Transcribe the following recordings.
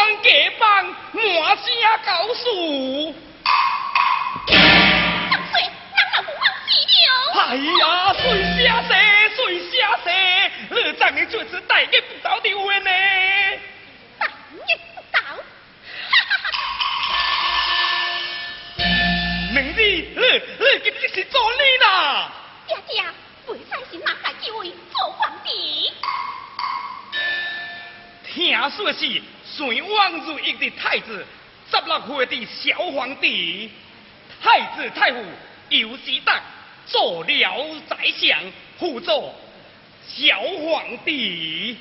老王家帮满声告诉。哎呀，水下蛇，水下蛇，二丈的就是带给不到的呢。明日，呃呃，今日是做你啦！爹爹，为啥是马海继位做皇帝？听说是隋王如意的太子，十六岁的小皇帝，太子太傅尤喜达做了宰相，辅佐小皇帝。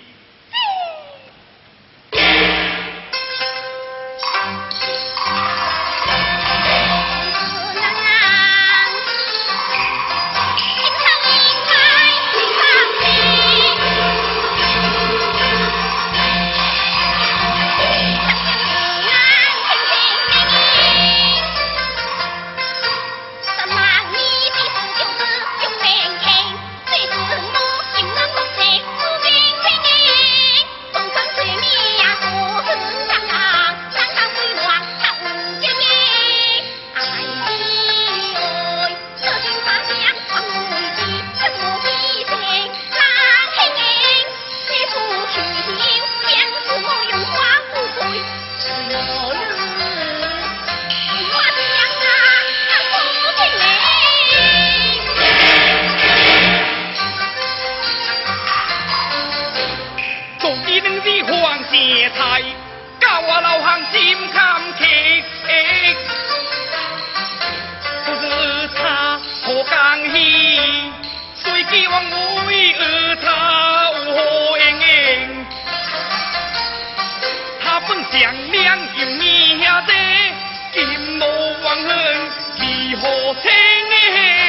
将两银命在，金毛王恩，几何天？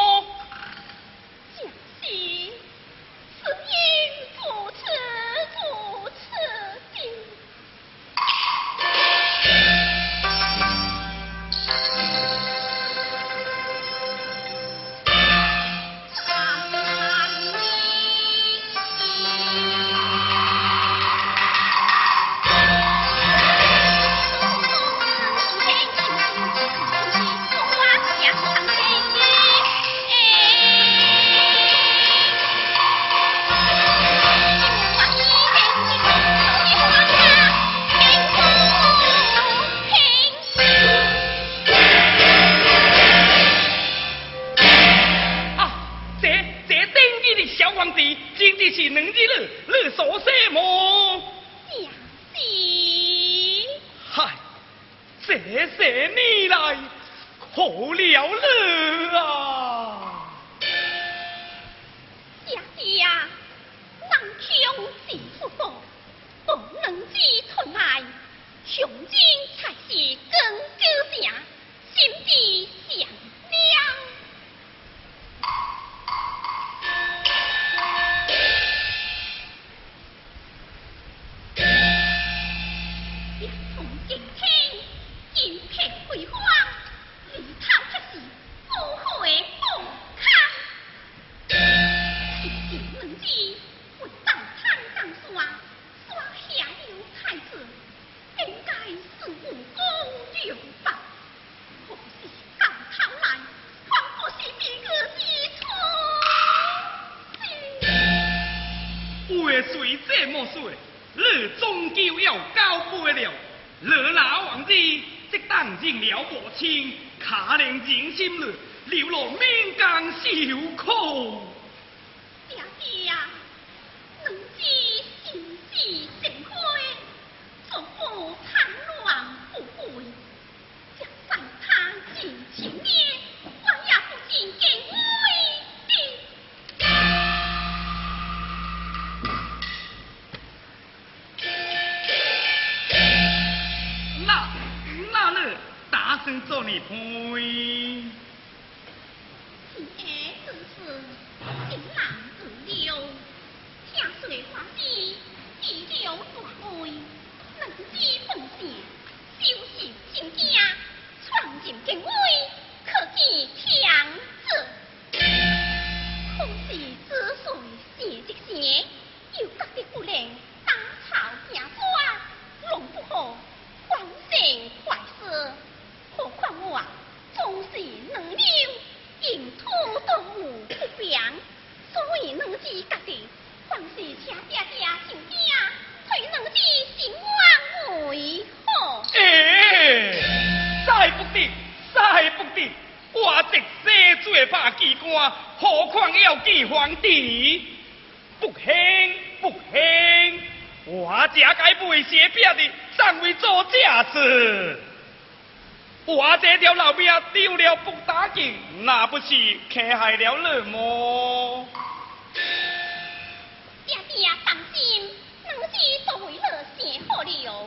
能两日来来做什么？嗨，这些年来苦了你啊！爷爷、啊，南疆是不多，不能只吞来雄鹰。我早看上说啊下有子。应该是故功留可惜上苍来放过西边个的话虽这么说你终究要交杯了老王子。这担心了母亲可怜人心里流落民间受苦娘，子心志诚坚，从无贪乱富贵。将尽念，也不。那，那你打做？奇怪，何况要见皇帝？不行不行，我这该背写笔的，尚未做架子。我这条老命丢了不打紧，那不是天害了你么？爹爹放心，老子都为你写好了。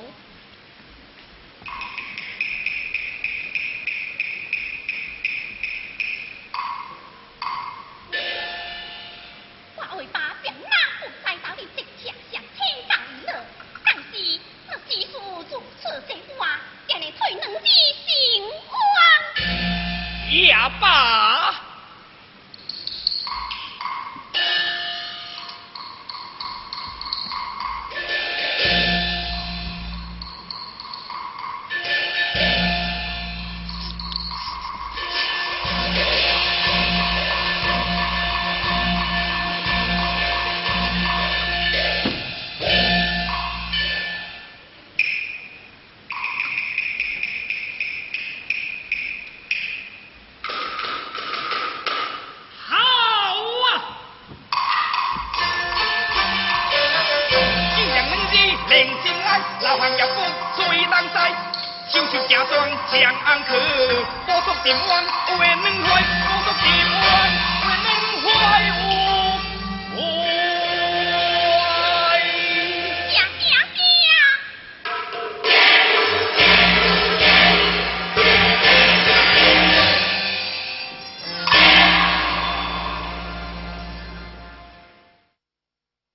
rapaz! 两安可，高速点弯，我为恁开，高速点弯，为恁开我。